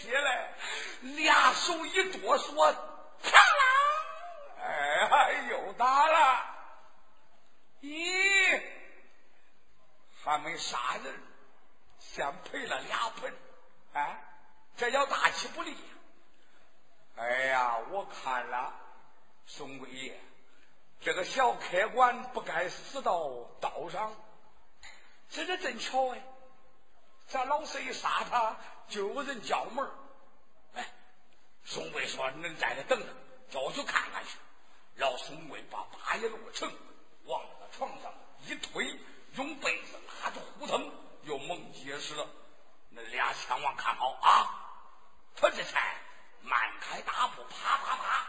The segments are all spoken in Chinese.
起来，俩手一哆嗦，啪啦！哎呀，又打了！咦，还没杀人，先赔了俩盆，啊，这叫大气不利。哎呀，我看了，宋贵爷，这个小客官不该死到刀上，这这真巧哎，咱老师一杀他，就有人叫门，哎，宋贵说，你在这等着，我去看看去。让宋贵把八爷落成，往那个床上一推，用被子拉着胡腾，又猛结实了。那俩枪王看好啊，他这才迈开大步，啪啪啪。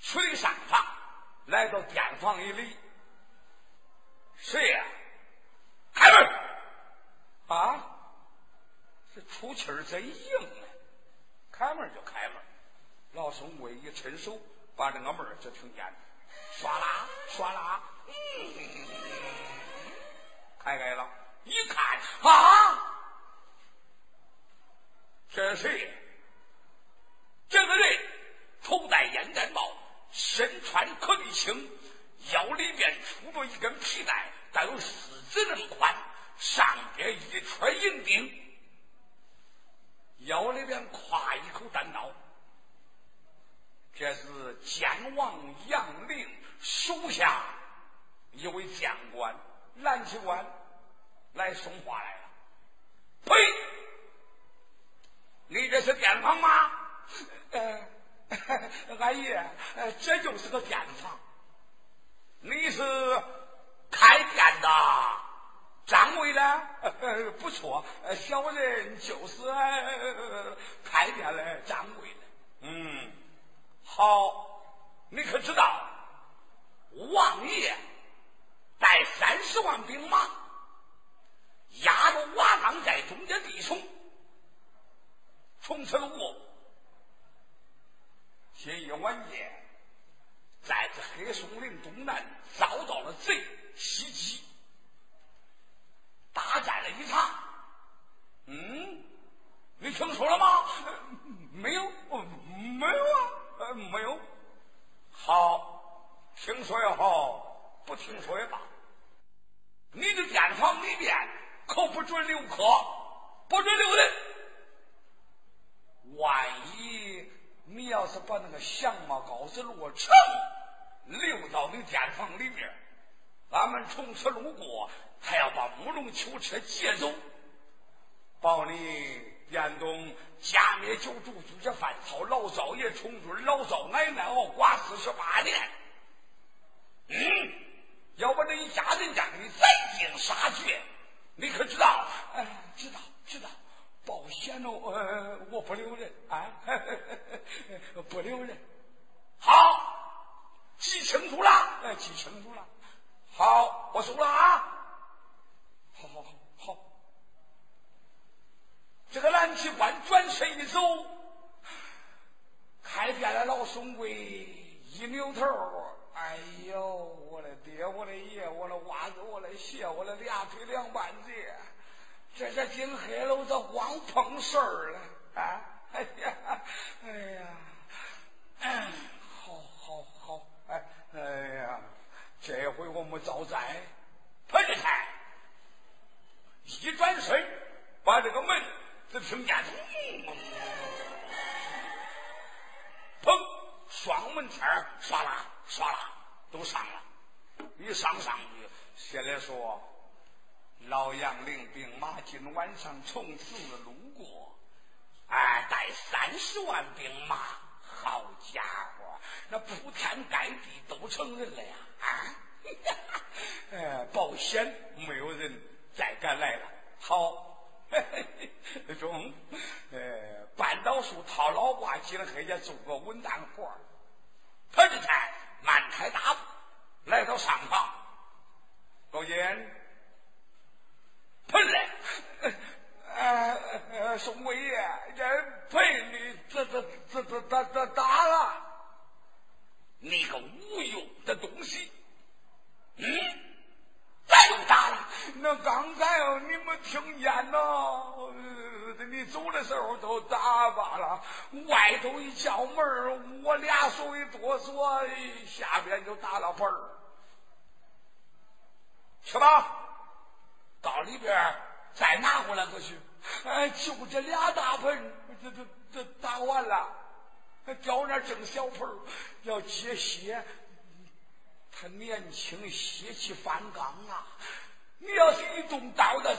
水上房来到店房一里。谁呀？开门。啊。这出气儿真硬啊开门就开门老宋我一伸手把这个门就听见刷啦刷啦嗯开开了一看啊这是谁这个人头戴烟袋帽身穿颗粒青腰里边杵着一根皮带带有四指那么宽上边一个穿银钉腰里边挎一口单刀，这是监王杨凌手下一位将官蓝旗官来送话来了。呸！你这是店房吗？呃，俺爷，这就是个店房。你是开店的？张伟呢？不错小人就是开店的张伟嗯好你可知道王爷带三十万兵马压着瓦岗寨中间地冲从此路过前一晚夜在这黑松林东南遭到了贼袭击大战了一场嗯？你听说了吗？没有没有啊呃没有。好听说也好不听说也罢。你的店房里面可不准留客不准留人万一你要是把那个相貌高子罗成留到你店房里面俺们从此路过还要把乌龙秋车劫走保你严冬加灭九族就这反草老少爷冲军老少奶奶熬寡四十八年。嗯要不这一家人家给你斩尽杀绝你可知道？哎知道知道。保险了呃我不留人啊 不留人。好记清楚了哎记清楚了。好，我输了啊！好好好好，这个蓝旗官转身一走，开店的老松贵一扭头，哎呦，我的爹，我的爷，我的娃子，我的鞋，我的俩腿两半截，这这进黑楼这光碰事儿了啊！哎呀！这回我们遭灾，喷开，一转身把这个门只听见砰，砰，双门天唰啦唰啦都上了，一上上去，先来说，老杨领兵马今晚上从此路过，哎，带三十万兵马。好家伙，那铺天盖地都成人了呀！啊，哎，保险没有人再敢来了。好，中，呃，半道树套老挂，今黑也做个稳当活他这才慢开大步来到上房，高见。喷来，呃，宋贵爷，这被你这这这这打打打了，你个无用的东西，嗯，再打了。那刚才你没听见呢？你走的时候都打罢了，外头一叫门我俩手一哆嗦，下边就打了盆儿，去吧。到里边再拿过来过去，哎，就这俩大盆，这这这打完了，掉那正小盆要接血。他年轻，血气方刚啊！你要是一动刀的，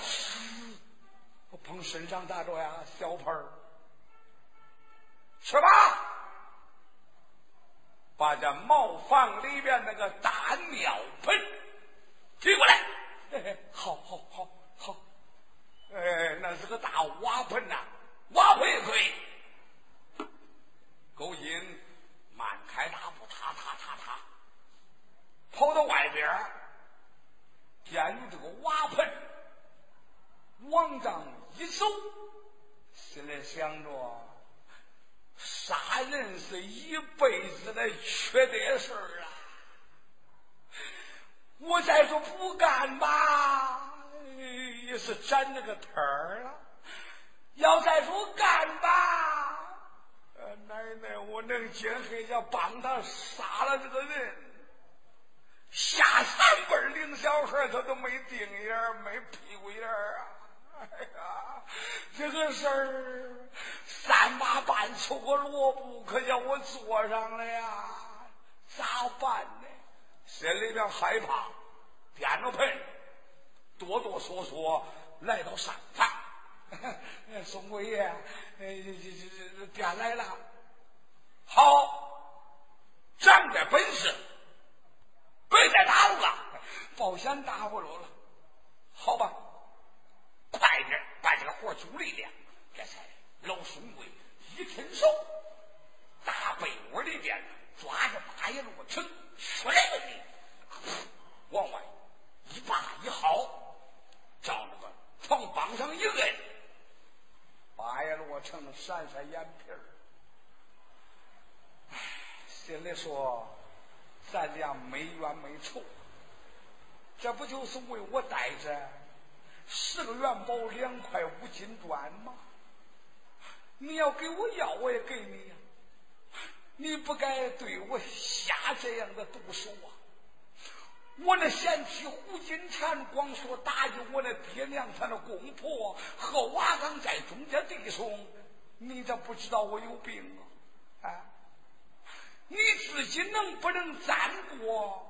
我碰身上打着呀，小盆儿，去吧，把这茅房里边那个大尿盆提过来。好好好好，哎，那是个大瓦盆呐，瓦盆也可以。勾引，慢开大步，踏踏踏踏，跑到外边见你这个瓦盆，往上一走，心里想着，杀人是一辈子的缺德事儿啊。我再说不干吧，你是沾着个摊儿了；要再说干吧，奶奶，我能今黑要帮他杀了这个人，下三辈领小孩他都没定眼没屁股眼儿啊！哎呀，这个事儿三八半抽个萝卜，可叫我做上了呀，咋办呢？心里边害怕，点着盆，哆哆嗦嗦来到上房。宋贵爷，这这这这便来了，好，长点本事，别再打了，保险打不着了，好吧，快点把这个活处理了。这才老宋贵一伸手，大被窝里边抓着八爷罗成。唰嘞！往外一拔一薅，照那个床帮上一摁，八爷罗成闪闪眼皮儿，心里说：咱俩没冤没仇，这不就是为我带着十个元宝两块五金砖吗？你要给我要，我也给你呀。你不该对我下这样的毒手啊！我那贤妻胡金蝉光说答应我那爹娘他那公婆和瓦岗寨中间弟兄，你咋不知道我有病啊！啊！你自己能不能战过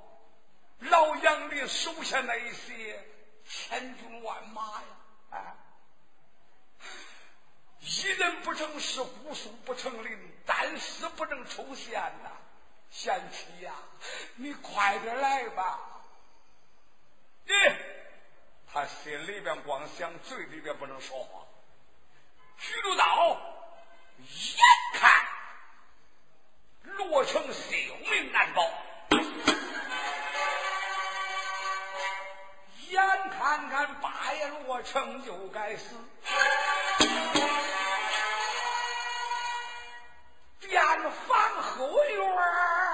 老杨的手下那一些千军万马呀？啊！一人不成事，无数不成林，单丝不能抽线呐！贤妻呀，你快点来吧！咦，他心里边光想，嘴里边不能说话。徐州道，眼看罗成性命难保，眼看看八爷罗成就该死。边房后院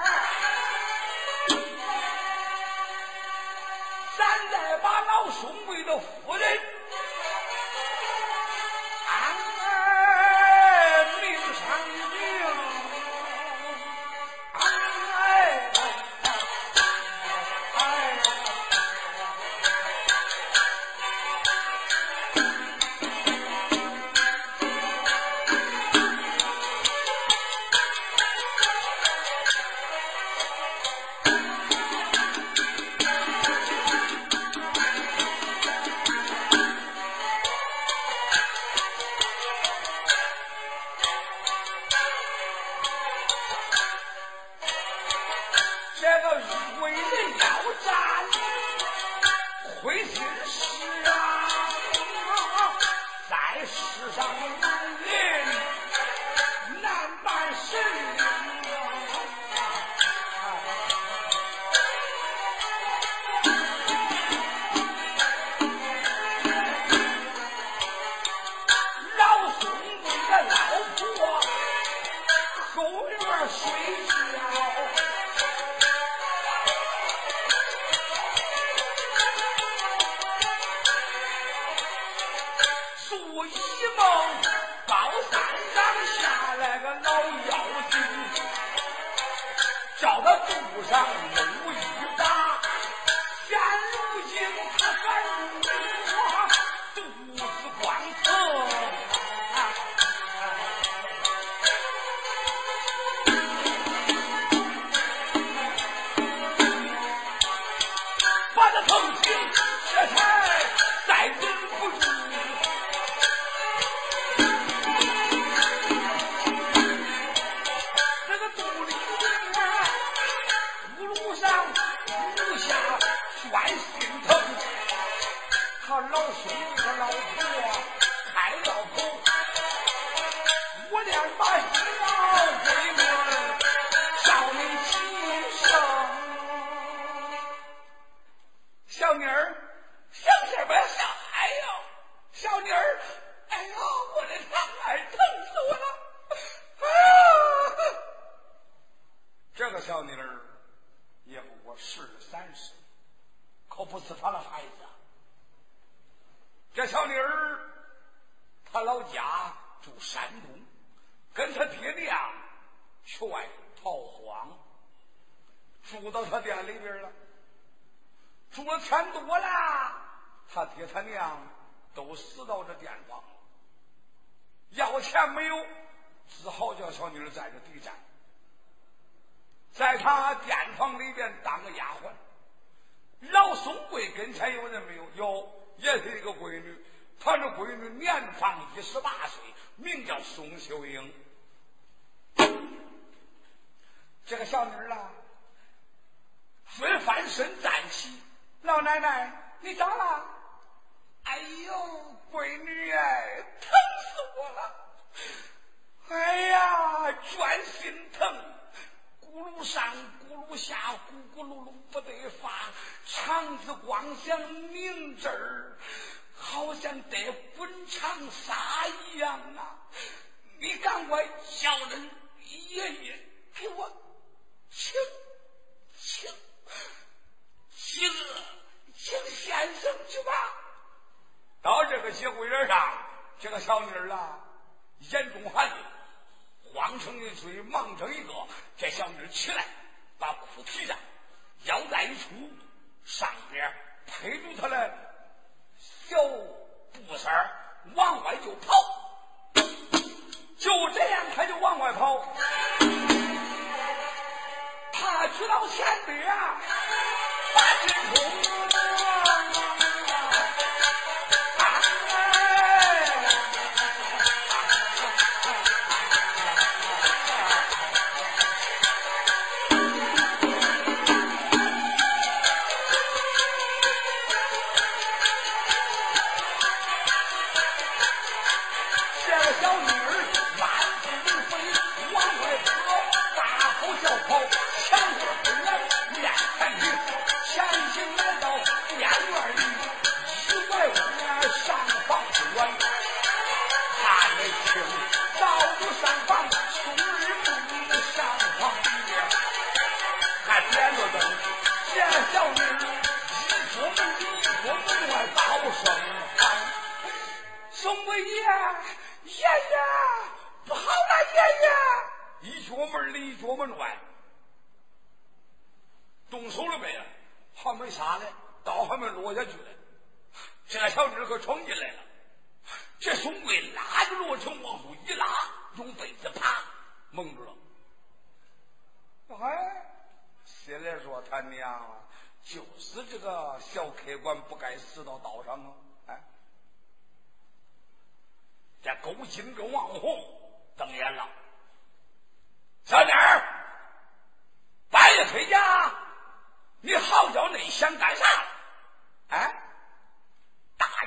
中秋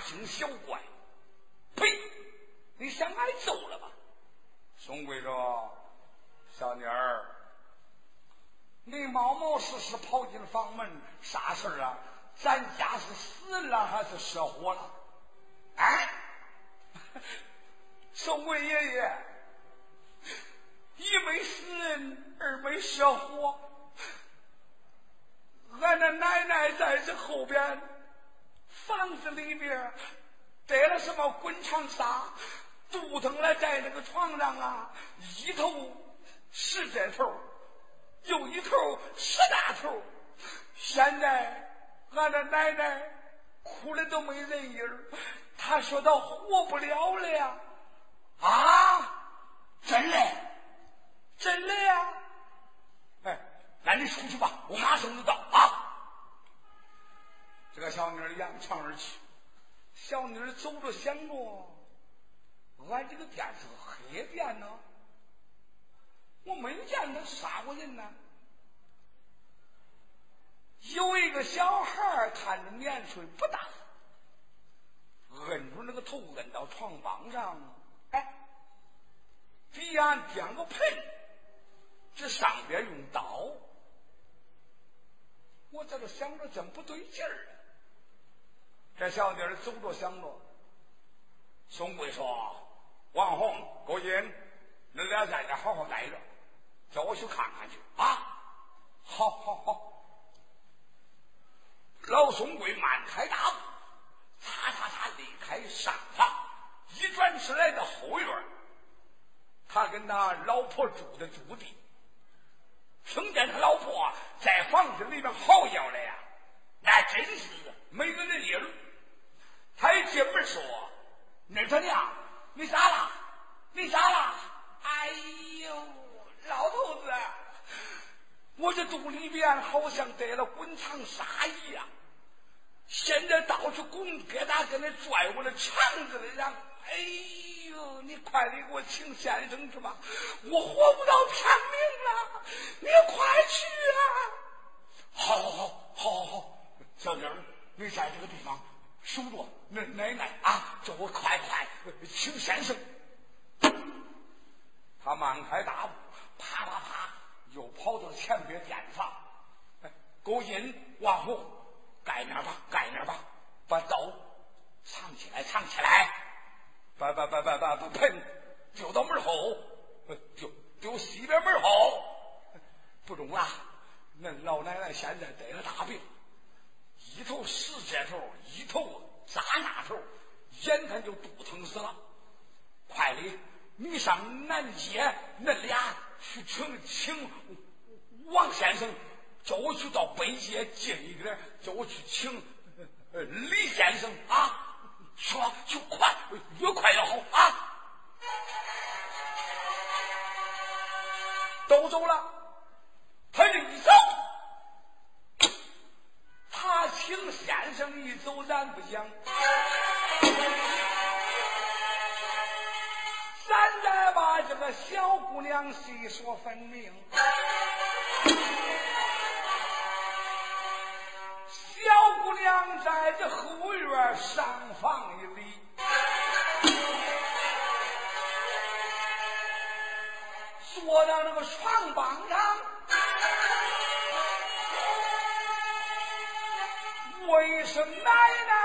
听小怪，呸！你想挨揍了吧，宋贵说？小妮儿，你冒冒失失跑进房门，啥事儿啊？咱家是死了还是失火了？啊！宋贵爷爷，一没死人，二没失火，俺的奶奶在这后边。房子里边得了什么滚长沙，肚疼了，在那个床上啊，一头是这头，又一头是那头。现在俺的奶奶哭的都没人影儿，她说她活不了了呀！啊，真的，真的呀！哎，那你出去吧，我马上就到啊！这个小妮儿扬长而去，小妮儿走着想着，俺这个店是个黑店呢，我没见他杀过人呢。有一个小孩看着年岁不大，摁住那个头，摁到床帮上，哎，底下垫个盆，这上边用刀。我在这想着，真不对劲儿。这小妮儿走着想着，宋贵说：“王红、郭英，你俩在这好好待着，叫我去看看去啊！”好好好。老宋贵迈开大步，擦擦擦离开上房，一转身来到后院他跟他老婆住的住地，听见他老婆在房子里面嚎叫了呀，那真是没个人影他一进门说：“那他娘，你咋了？你咋了？”哎呦，老头子，我这肚里边好像得了滚肠沙一样。现在到处滚，疙瘩跟那拽我的肠子里让，哎呦，你快点给我请先生去吧，我活不到天明了，你快去啊！好好好，好好好，小妮，你在这个地方守着，奶奶奶啊，叫我快快请先生。他迈开大步，啪啪啪，又跑到前边店房，勾引王红。盖那吧，盖那吧，把刀藏起来，藏起来，把把把把把把盆丢到门后，丢丢西边门后，不中啊！那老奶奶现在得了大病，一头死这头，一头扎那头，眼看就肚疼死了。快的，你上南街，恁俩去请请王先生。叫我去到北街近一点，叫我去请李先生啊！去吧，就快，越快越好啊！都走了，他这一走，他请先生一走，咱不讲，咱再把这个小姑娘细说分明。小姑娘在这后院上房里，坐到那个床帮上，问一声奶奶，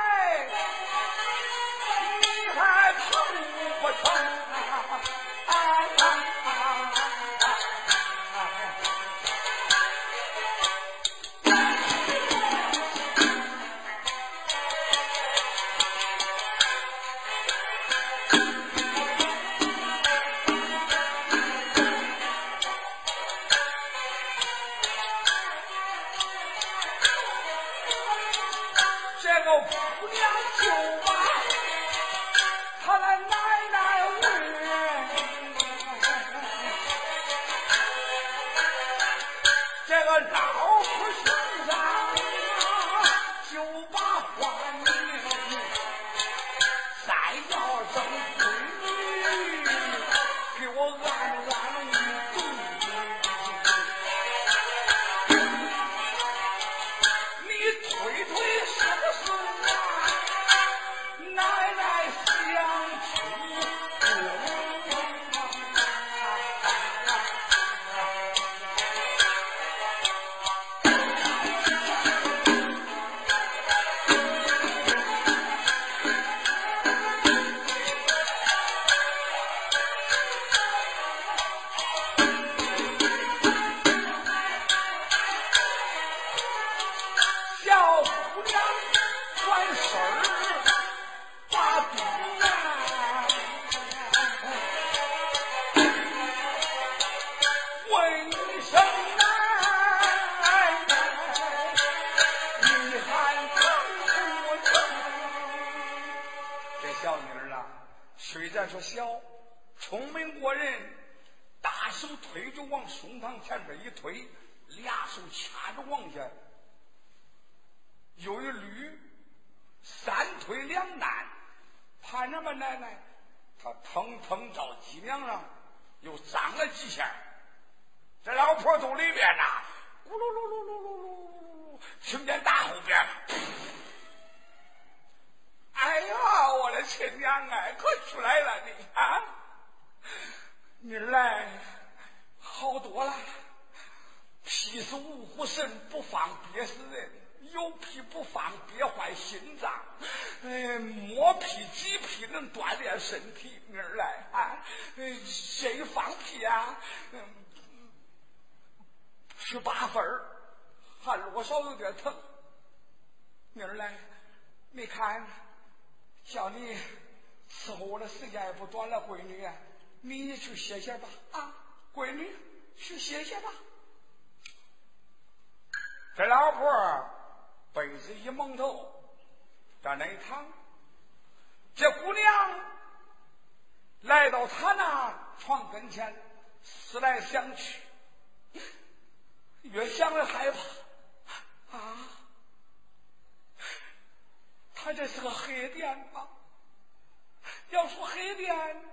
歇歇吧。啊，闺女，去歇歇吧。这老婆被子一蒙头，在那一躺。这姑娘来到他那床跟前，思来想去，越想越害怕。啊！他这是个黑店吧？要说黑店，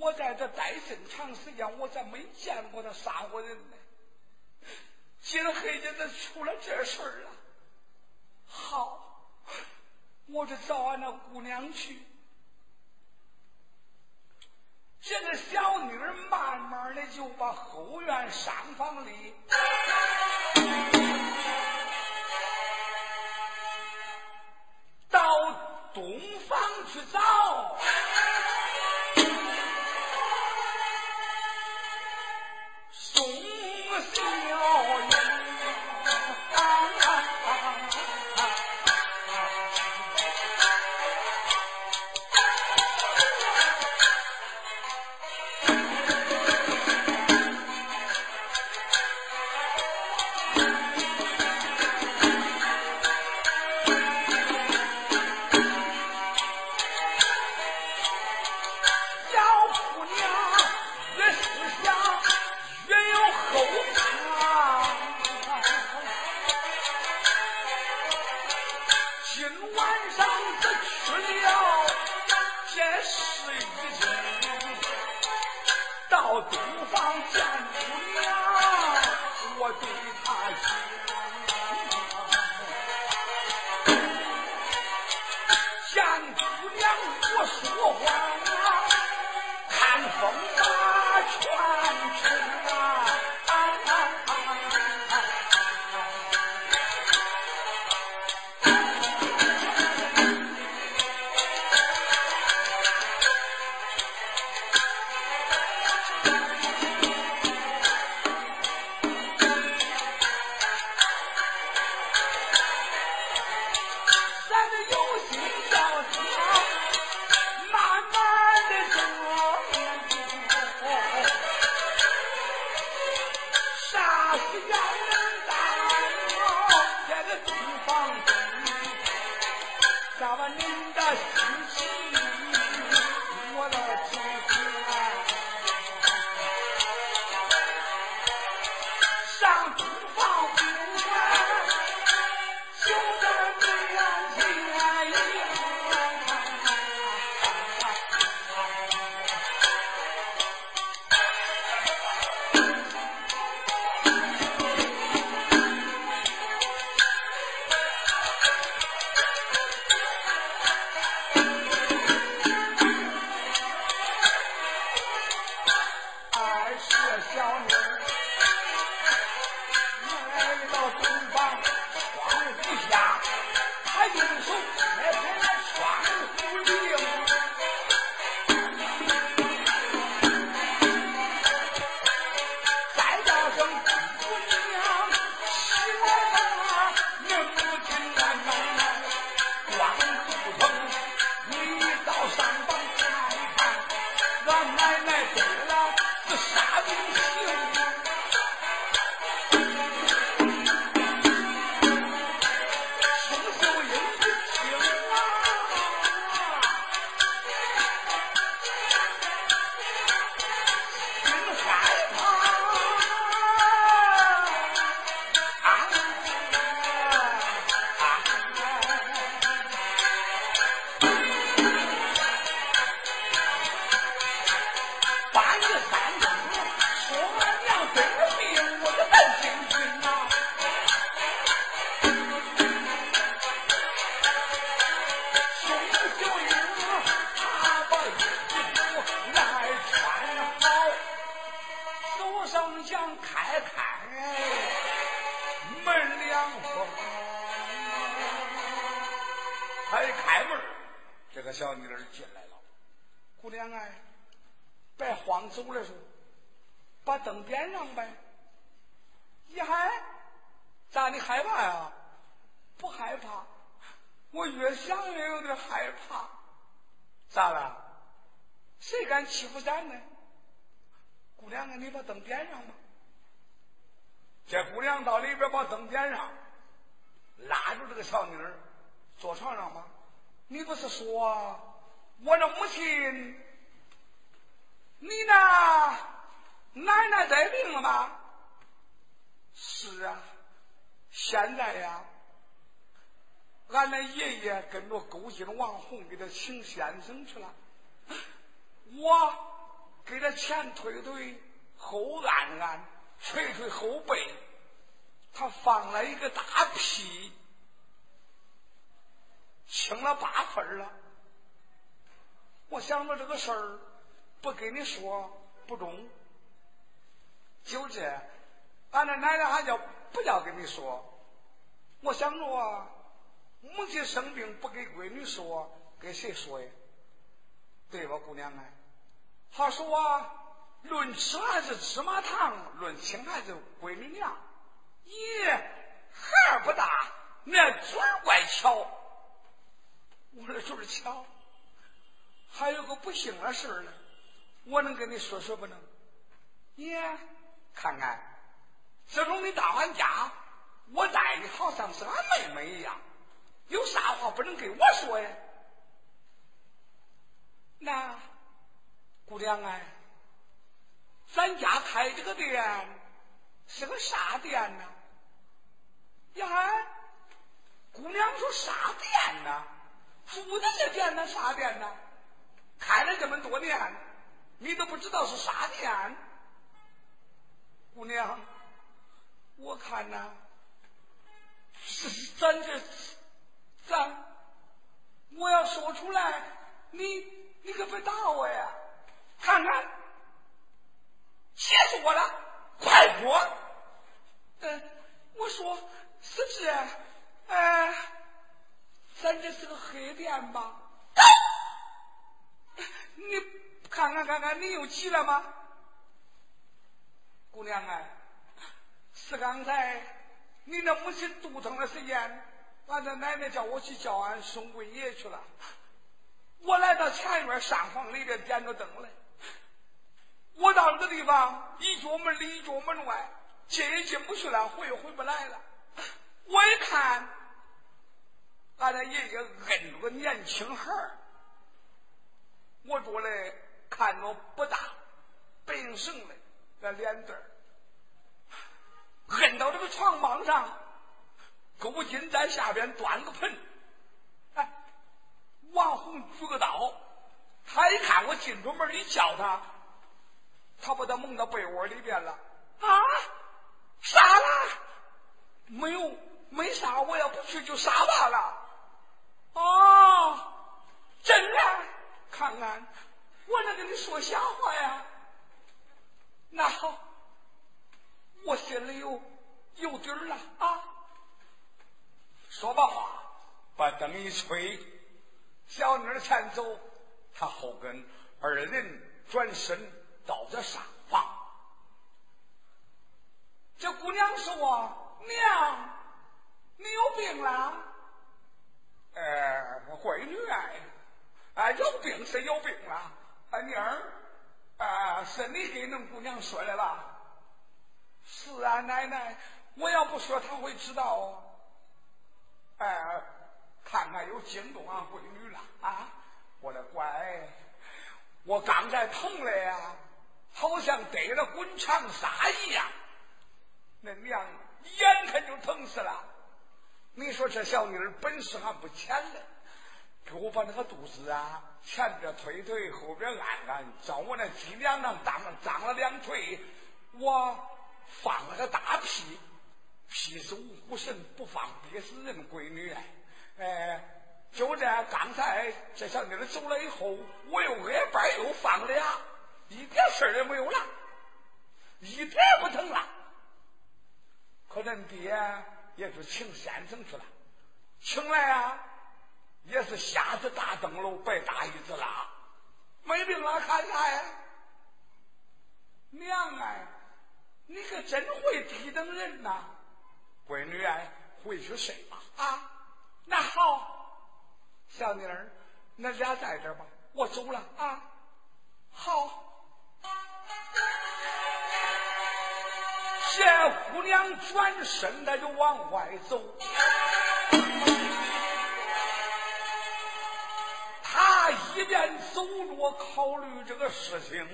我在这待这么长时间，我咋没见过他杀过人呢？今黑天子出了这事儿了。好，我就找俺那姑娘去。这个小女儿慢慢的就把后院上房里。到东方去找。请先生去了，我给他前推推，后按按，捶捶后背，他放了一个大屁，清了八分了。我想着这个事儿不跟你说不中，就这。俺的奶奶还叫不叫跟你说？我想着啊，母亲生病不给闺女说，给谁说呀？对吧，姑娘哎？他说啊，论吃还是芝麻糖，论亲还是闺女娘。咦，孩儿不大，那嘴怪巧。我的嘴巧。还有个不幸的事呢，我能跟你说说不能？你看看。自从你到俺家，我待你好像是俺妹妹一样，有啥话不能跟我说呀？那姑娘哎，咱家开这个店是个啥店呢？呀，姑娘说啥店呢？住的这店呢？啥店呢？开了这么多年，你都不知道是啥店？姑娘。我看呐，是咱这，咱，我要说出来，你你可别打我呀！看看，气死我了！快说！嗯，我说是这，哎，咱这是个黑店吧？你看看看看，你又急了吗，姑娘啊？是刚才你那母亲肚疼的时间，俺的奶奶叫我去叫俺送贵爷去了。我来到前院上房里边点着灯来。我到那个地方，一脚门里一脚门外，进也进不去了，回也回不来了。我一看，俺那爷爷摁着个年轻孩，我着嘞看着不大，白硬绳的那脸蛋。摁到这个床帮上，勾筋在下边端个盆。王红举个刀，他一看我进出门一叫他，他把他蒙到被窝里边了。啊，杀了？没有，没杀。我要不去就杀罢了。哦，真的？看看，我能跟你说瞎话呀？那好。我心里有有底儿了啊！说把话，把灯一吹，小妮儿前走，他后跟，二人转身到这上房。这姑娘说：“娘，你有病了？”哎，闺女哎，啊，有病是有病了。啊，妮儿，啊，是你给恁姑娘说的吧？是啊，奶奶，我要不说她会知道。哎，看看又惊动俺闺女了啊！我的乖，我刚才疼了呀，好像得了滚长沙一样。那娘眼看就疼死了。你说这小妮儿本事还不浅嘞，给我把那个肚子啊，前边推推，后边按按，照我那脊梁上当脏了两腿，我。放了个大屁，屁是五虎神，不放憋死人。闺女，哎，哎就这刚才这小妮儿走了以后，我又挨班又放了俩，一点事儿也没有了，一点也不疼了。可恁爹也是请先生去了，请来啊，也是瞎子大灯笼，白大一子啦，没病了看啥呀？娘哎，你可真会低等人呐！闺女哎，回去睡吧啊。那好，小妮儿，那俩在这吧，我走了啊。好。谢姑娘转身，她就往外走。她一边走着，考虑这个事情。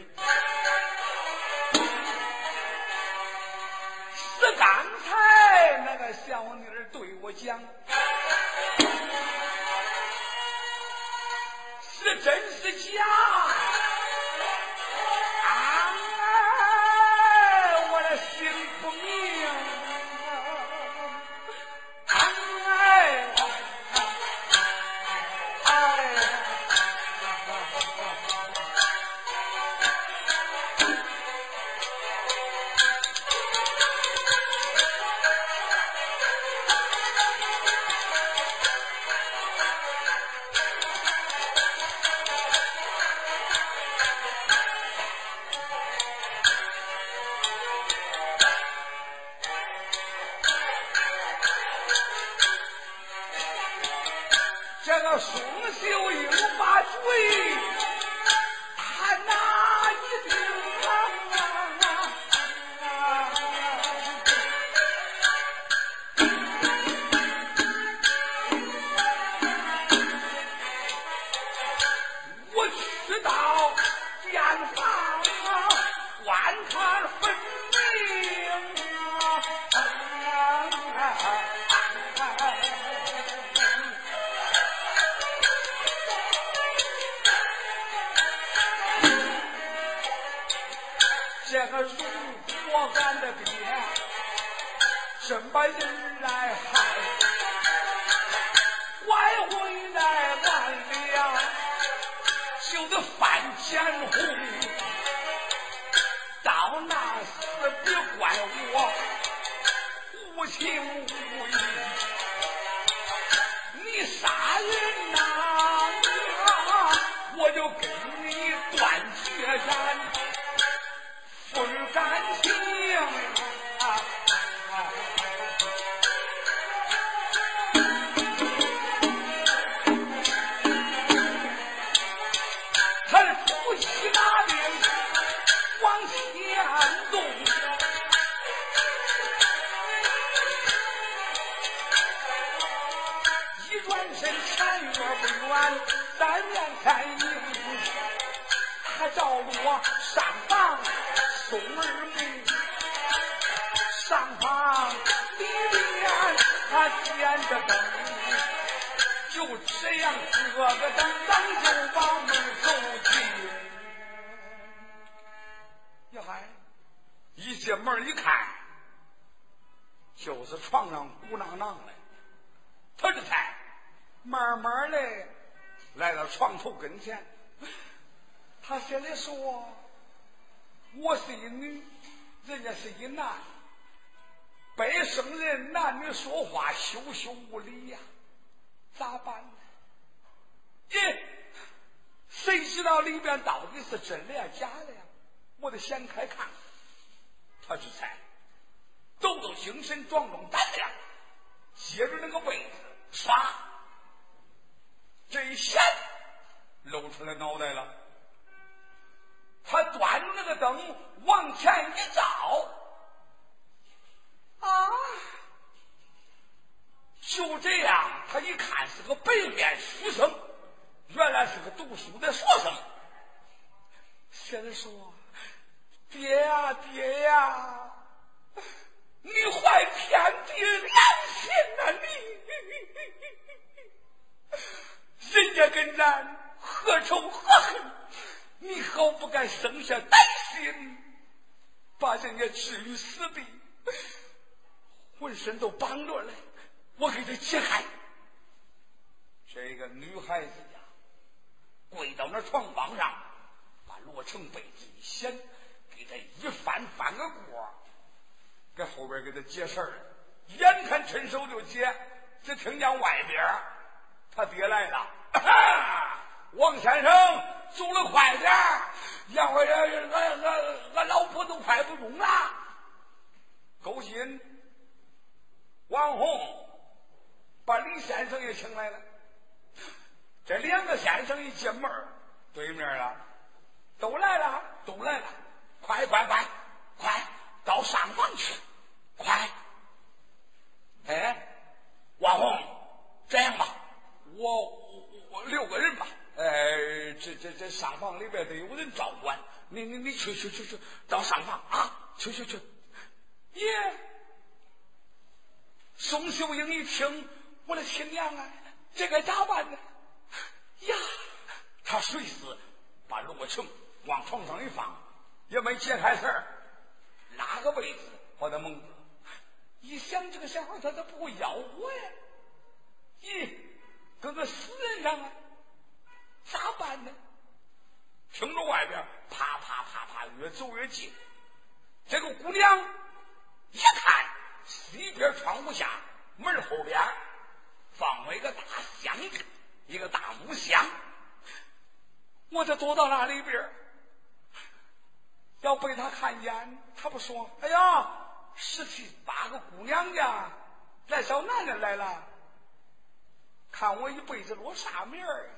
是刚才那个小妮儿对我讲，是真是假？红绣英把嘴喊呐。门一看就是床上鼓囊囊的，他就开慢慢的来到床头跟前，他现在说我是一女人家是一男，北生人男女说话羞羞无礼呀，咋办呢？咦，谁知道里边到底是真的呀，假的呀，我得掀开看看。他这才抖抖精神，壮壮胆量，接着那个被子，唰，这一掀，露出来脑袋了。他端着那个灯往前一照，啊！就这样，他一看是个白面书生，原来是个读书的书生。现在说：“爹呀，爹呀，你坏天地良心啊！你，人家跟咱何仇何恨？你好不该生下歹心，把人家置于死地，浑身都绑着嘞！我给他解开。这个女孩子呀，跪到那床帮上。”把罗成被子一掀，给他一翻翻个锅，搁后边给他解事儿。眼看伸手就接，只听见外边他爹来了。王先生，走了快点要不然俺俺俺老婆都快不中了。勾心，王红把李先生也请来了。这两个先生一进门，对面了，都来了，都来了，快快快快到上房去，快！哎，王红，这样吧，我我我留个人吧，哎，这这这上房里边得有人照管，你你你去去去去到上房啊，去去去。耶！宋秀英一听，我的亲娘啊，这该咋办呢？呀，他随时把罗成往床上一放，也没解开绳儿，拉个被子把他蒙住。一想这个小孩他咋不会咬我呀？咦，跟个死人上啊？咋办呢？听着外边啪啪啪啪越走越近，这个姑娘一看西边窗户下门后边放了一个大箱子。一个大木箱，我得躲到那里边要被他看见，他不说：“哎呀，十七八个姑娘家来找男人来了，看我一辈子落啥名儿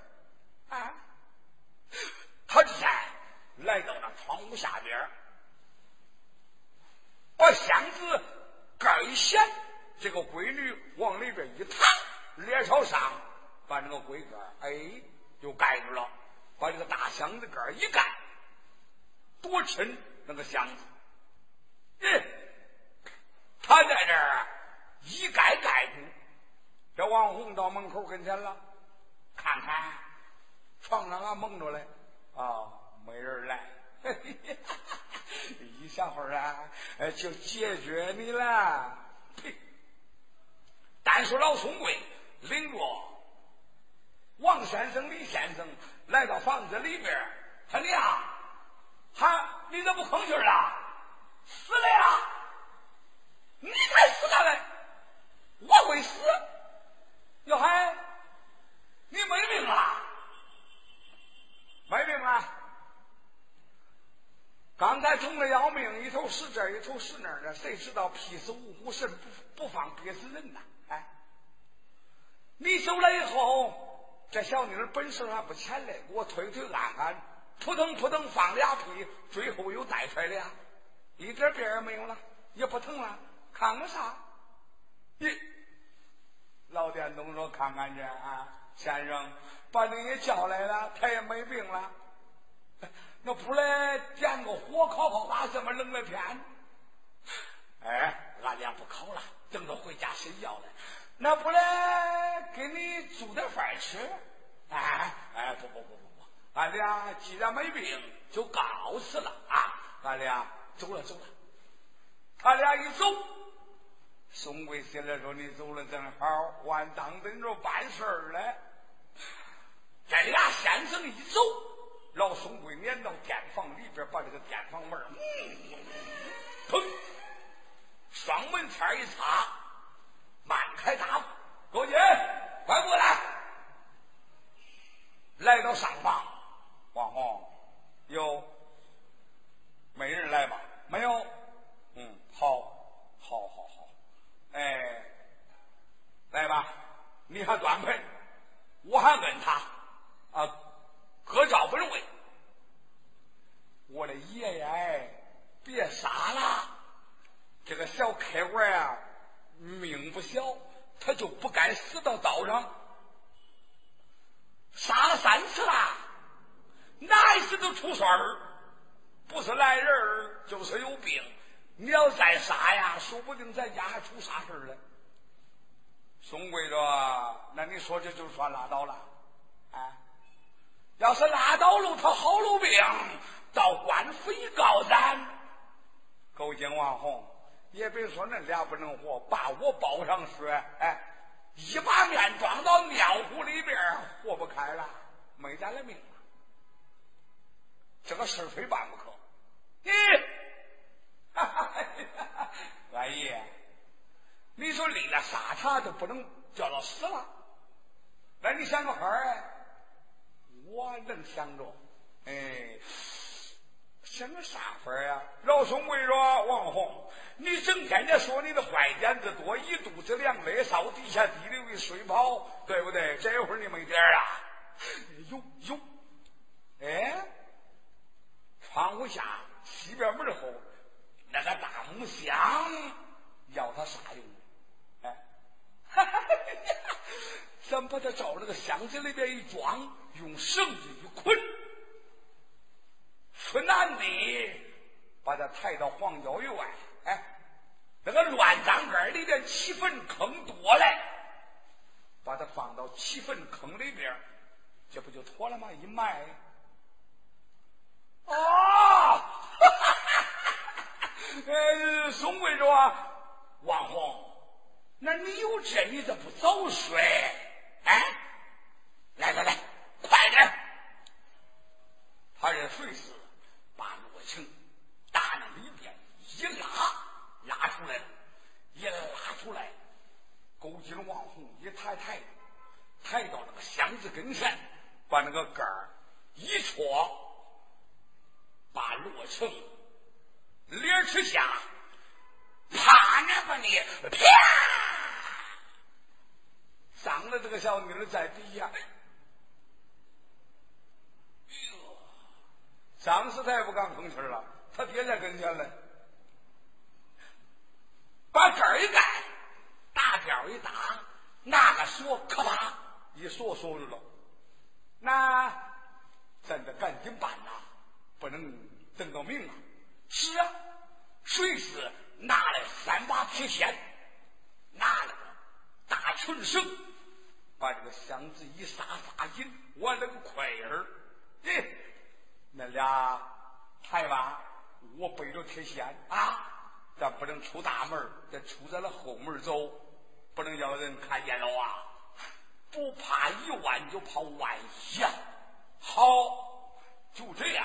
啊？”他这才来到那窗户下边把箱子盖一掀，这个闺女往里边一躺，脸朝上。把这个柜盖哎，就盖住了。把这个大箱子盖一盖，多沉那个箱子。嗯，他在这儿一盖盖住。这王红到门口跟前了，看看床上啊蒙着嘞啊，没人来。一小会儿啊，就解决你了。呸！单说老宋贵领着。王先生、李先生来到房子里边，他娘，他，你怎么不吭气了？死了呀！你才死了嘞！我会死？哟嗨，你没病啊？没病啊？刚才中了要命，一头死这，一头死那的，谁知道劈死五虎神不不放憋死人呐？哎，你走了以后。这小妮本事还不浅嘞，给我推推按按，扑腾扑腾放俩屁，最后又带出来俩，一点病也没有了，也不疼了，看个啥？咦，老店东说看看去啊，先生把你也叫来了，他也没病了，那不来点个火烤烤，咋这么冷的天？哎，俺俩不烤了，等着回家睡觉了。那不来给你煮点饭吃？哎哎，不不不不，俺俩既然没病，就告辞了啊！俺俩走了走了。他俩一走，宋贵心来说：“你走了正好，完当等着办事儿嘞。”这俩先生一走，老宋贵撵到店房里边，把这个店房门砰，双门天一擦。慢开大步，勾姐，快过来！来到上房，王红，有没人来吧？没有。嗯，好，好，好，好。哎，来吧，你还端盆，我还问他啊，各照本位。我的爷爷，别杀了，这个小客官啊！命不小，他就不该死到道上。杀了三次了，哪一次都出事儿，不是来人就是有病。你要再杀呀，说不定咱家还出啥事儿了。宋贵着，那你说这就算拉倒了？啊，要是拉倒了，他好了病，到官府一告咱，勾践王红。也别说那俩不能活，把我包上雪，哎，一把面装到尿壶里边，活不开了，没咱的命了。这个事非办不可。咦，哈哈，阿姨，你说立了沙场都不能叫到死了，那你想个法儿？我能想着，哎，想个啥法儿呀？老宋为说王红，你整天的说你的坏点子多，一肚子粮泪烧地下地里为水泡，对不对？这会儿你没点儿啊？有有，哎，窗户下西边门后那个大木箱，要它啥用？哎哈哈，咱把它照那个箱子里边一装，用绳子一捆，出南的把它抬到荒郊院，哎，那个乱葬岗里边起坟坑多嘞，把它放到起坟坑里边，这不就妥了吗？一埋，哦，呃，宋贵说，王红。那你有这，你咋不早睡？哎，来来来，快点！他这随时把罗青打那里边一拉，拉出来了，一拉出来，勾筋往红一抬抬，抬到那个箱子跟前，把那个杆儿一戳，把罗成脸吃下，啪那个你啪！上了这个小妮儿在底下，哎呦，张师才不敢吭气了，他爹在跟前呢，把盖儿一盖，大吊一打，那个锁，咔吧一锁锁住了。那咱得赶紧办呐，不能等到明啊。是啊，谁是拿来三把铁锨，拿了个大纯绳。把这个箱子一撒撒紧，我那个快儿，哎，那俩抬吧，我背着铁锨啊，咱不能出大门，得出在了后门走，不能叫人看见了啊！不怕一万，就怕万一呀！好，就这样，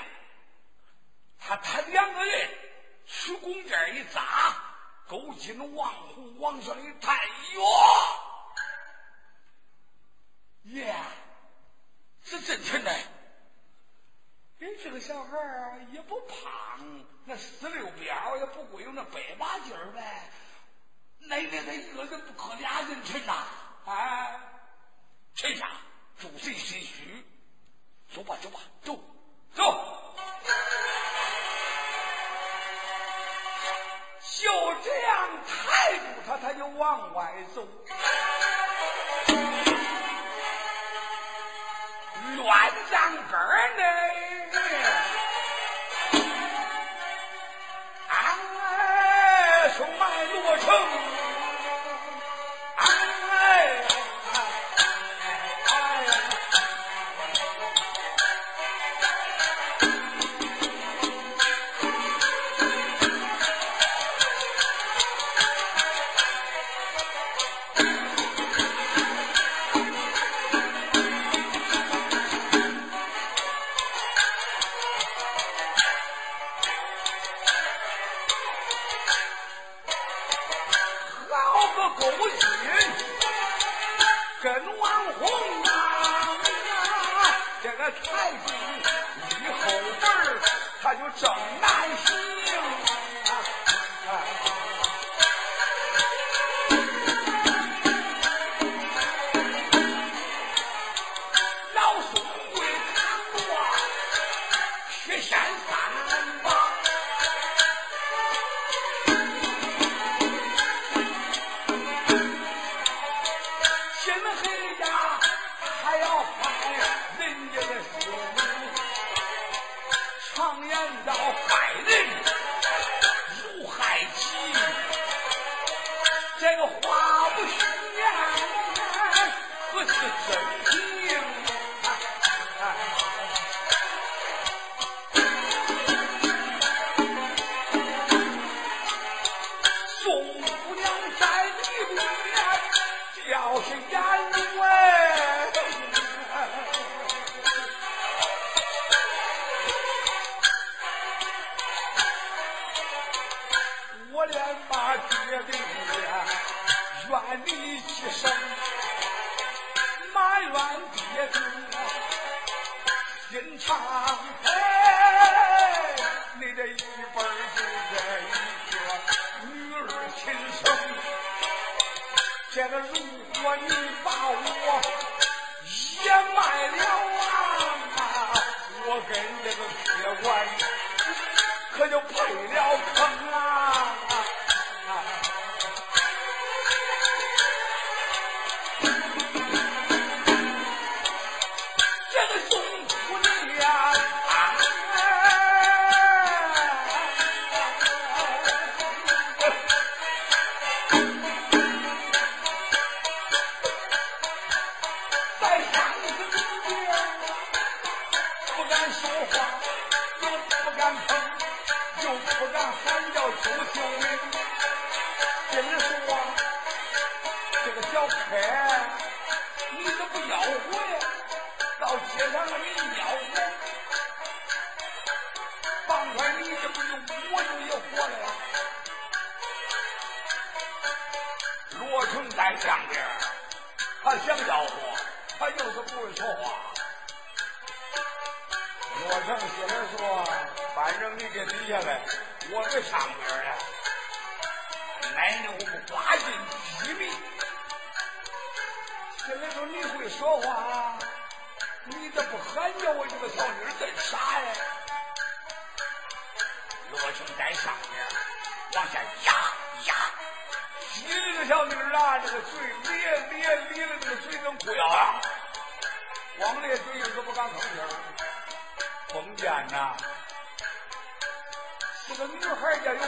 Thank you.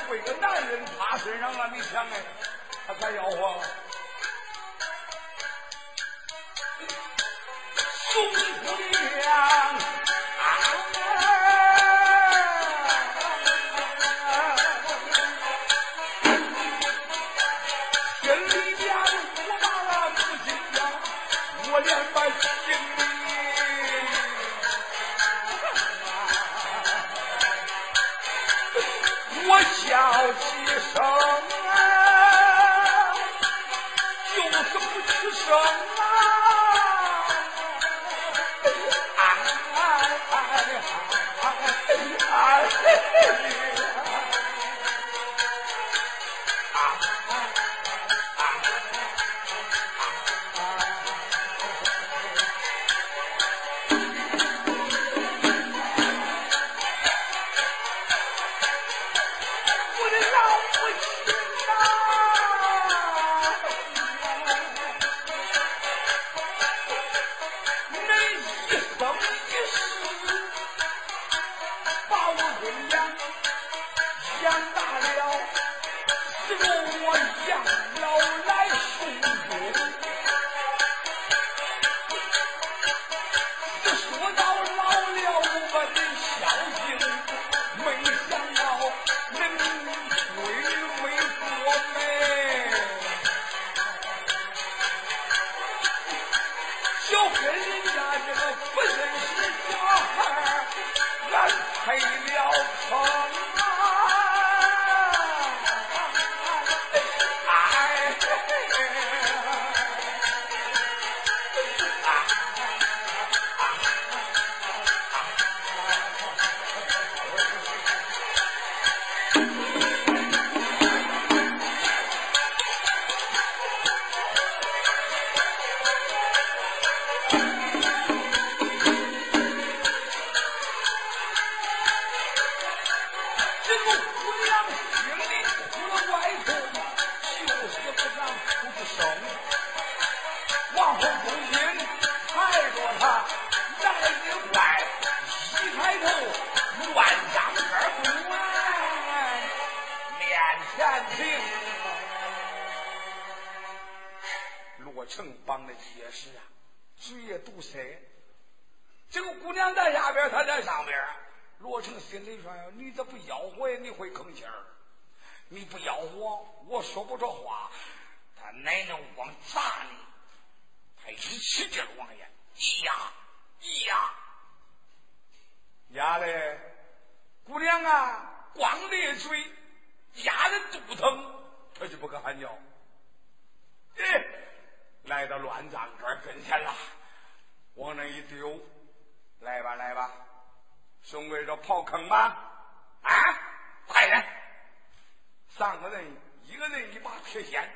跪个男人趴身上了你想哎他敢要我这个姑娘在下边，他在上边。罗成心里说：“你这不吆喝，你会吭气儿？你不吆喝，我说不着话。”他奶奶往砸你，他一使劲往下一压一压，压的，姑娘啊，光咧嘴，压的肚疼，他就不敢喊叫。哎，来到乱葬岗跟前了，往那一丢。来吧，来吧，兄贵说炮坑吧，啊，快人，三个人，一个人一把铁锨，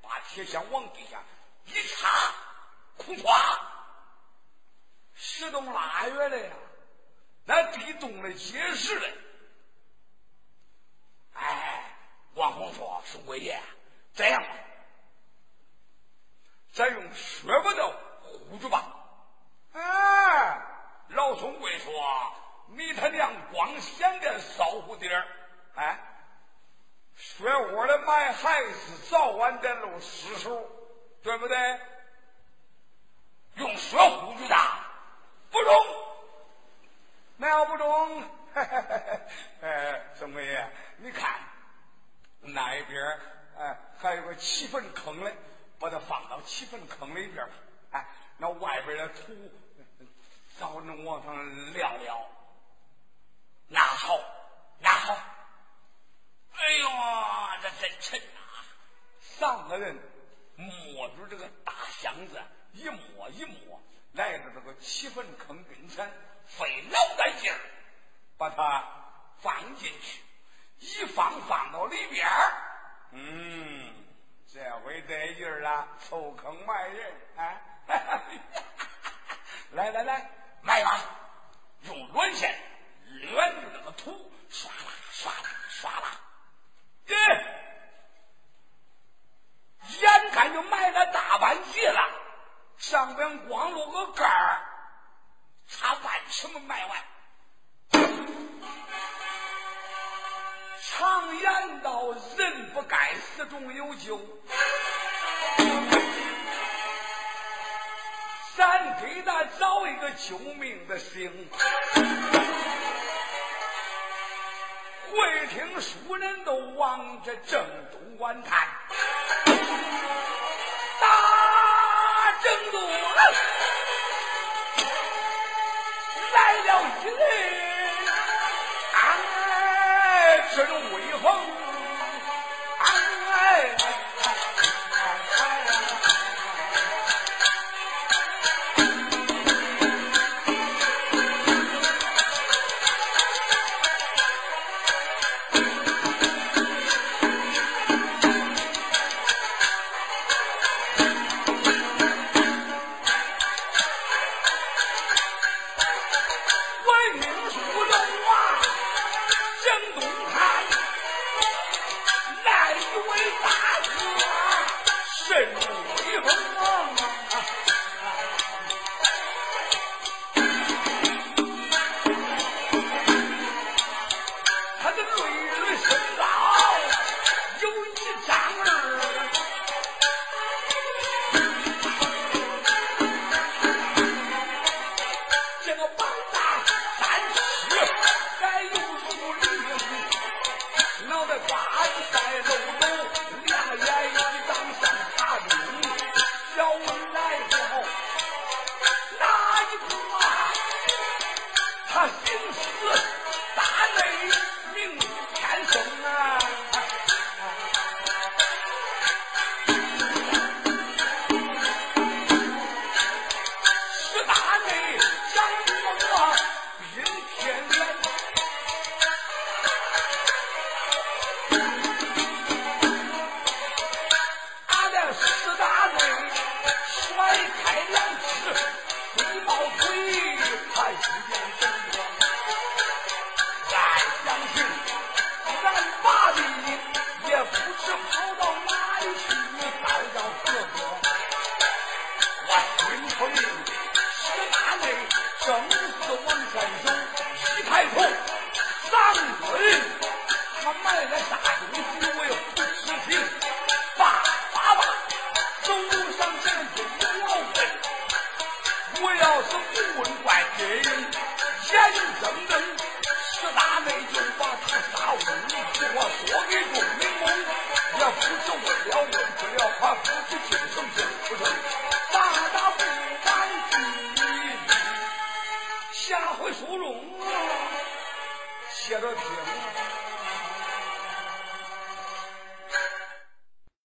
把铁锨往地下一插，空唰，石洞拉远了呀，那地洞了结实了。哎，王红说：“宋贵爷，这样吧，咱用雪不到护住吧。”哎。老松贵说：“你他娘光想着烧糊底儿，哎，血窝的埋还是早晚得露尸首，对不对？用血护住他，不中，那要不中，哎，宋贵爷，你看。”那一边哎，还有个七粪坑嘞，把它放到七粪坑里边哎，那外边的土，早能往上聊聊。那好，那好。哎呦，这真沉呐！三个人摸着这个大箱子，一摸一摸，来到这个七粪坑跟前，费脑袋劲儿，把它放进去。一放放到里边儿，嗯，这回得劲儿了，凑坑埋人，哎，来 来来，卖吧，用软线连着那个土，刷啦刷啦刷啦，耶，眼看就埋了大半截了，上边光露个盖儿，他半尺么埋完。常言道：“人不该死，终有救。”咱给他找一个救命的星。会听书人都往这正东观看，大正东